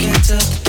yet. That's what you're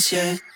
coming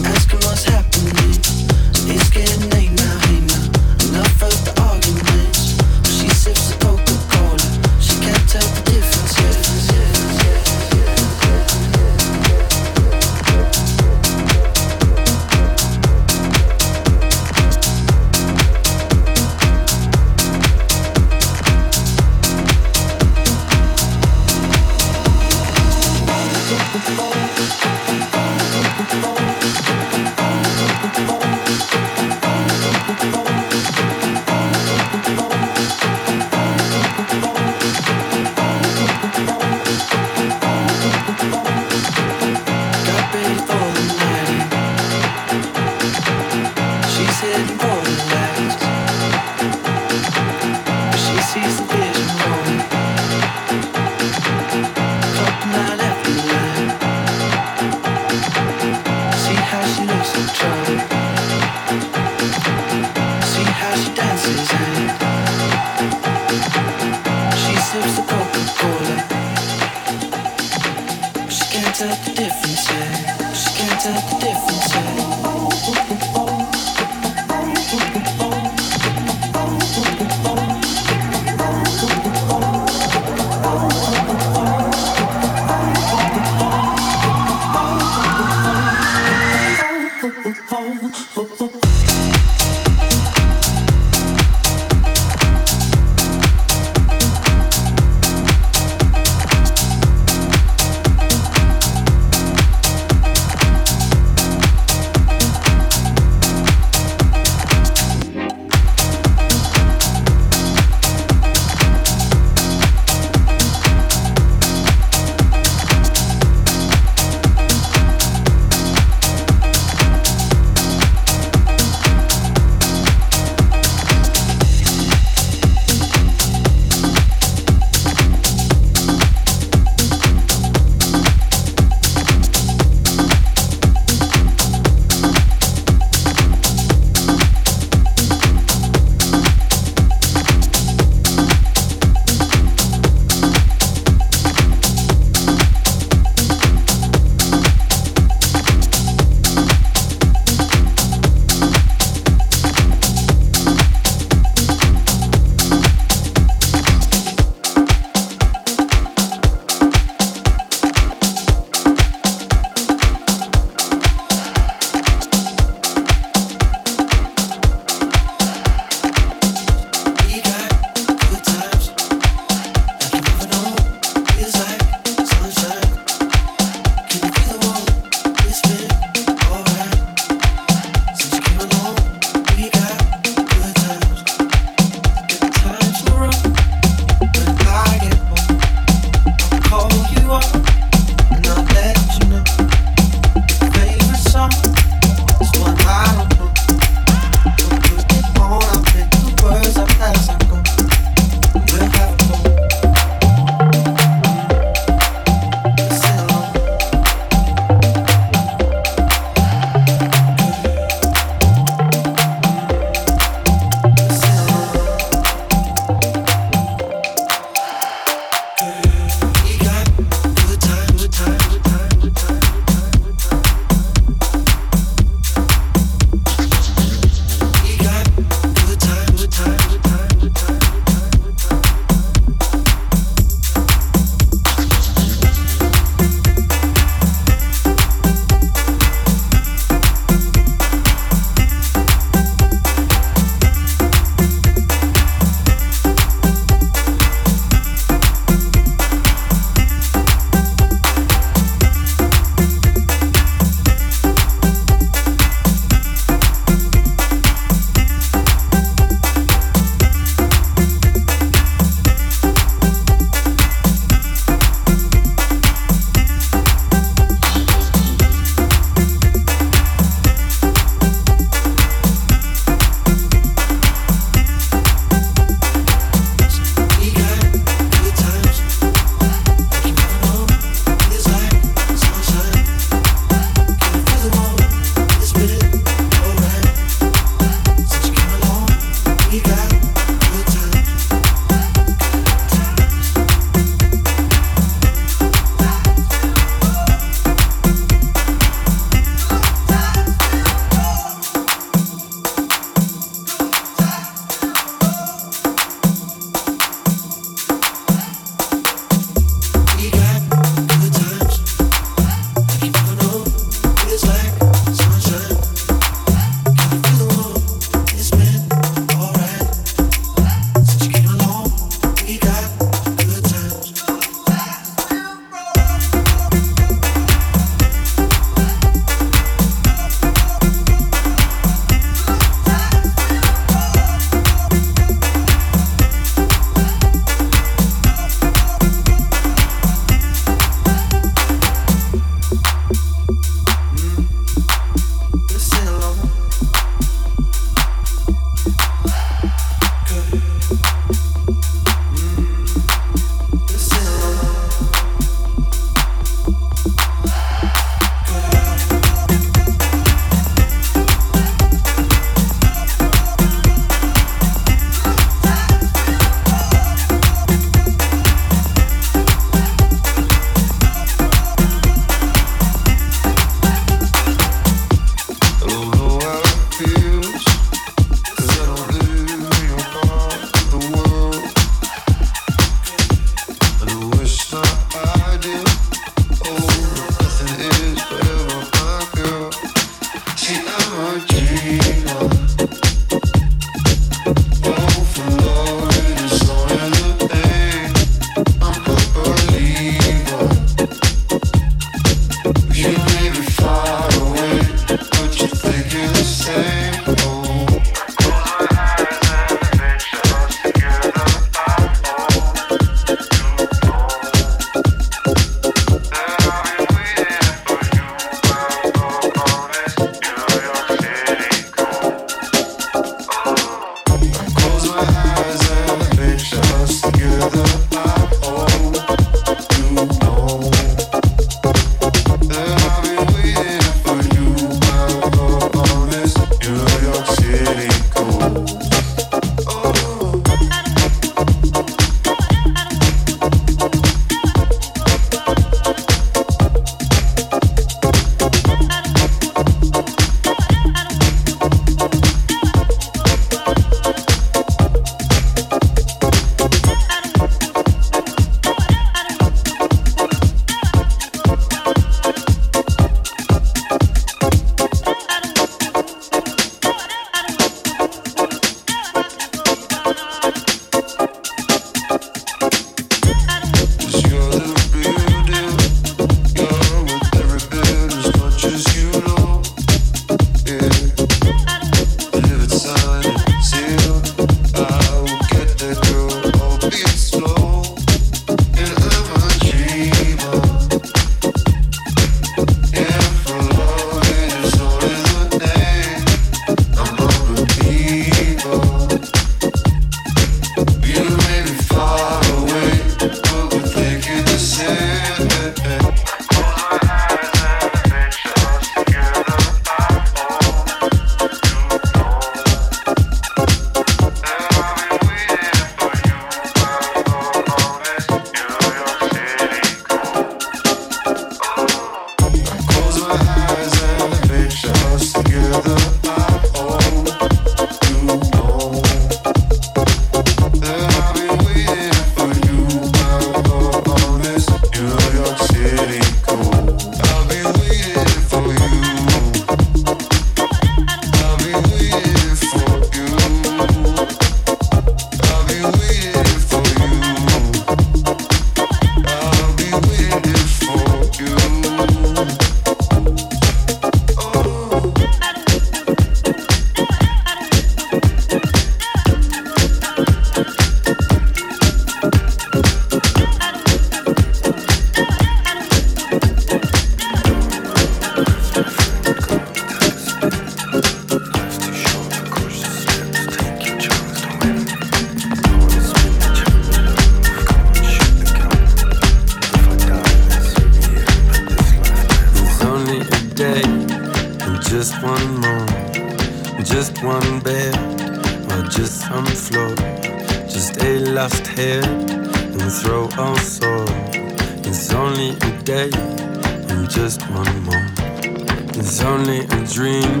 a dream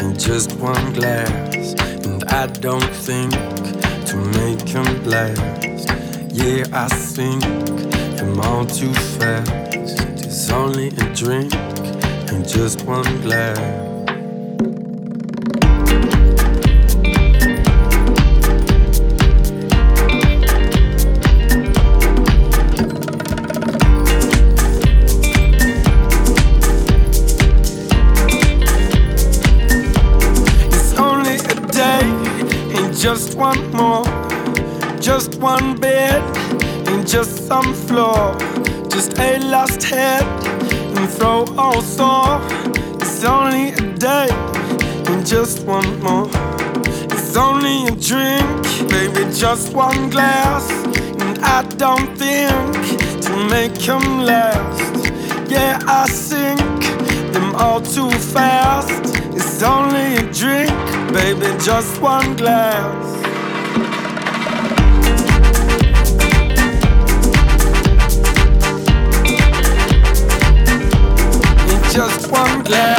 and just one glass. And I don't think to make them last. Yeah, I think them all too fast. It's only a drink and just one glass. one bed and just some floor, just a last head and throw all sore. It's only a day and just one more. It's only a drink, baby, just one glass, and I don't think to make them last. Yeah, I sink them all too fast. It's only a drink, baby, just one glass. love.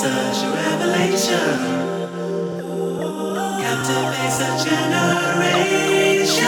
Such a revelation. Captivates a generation.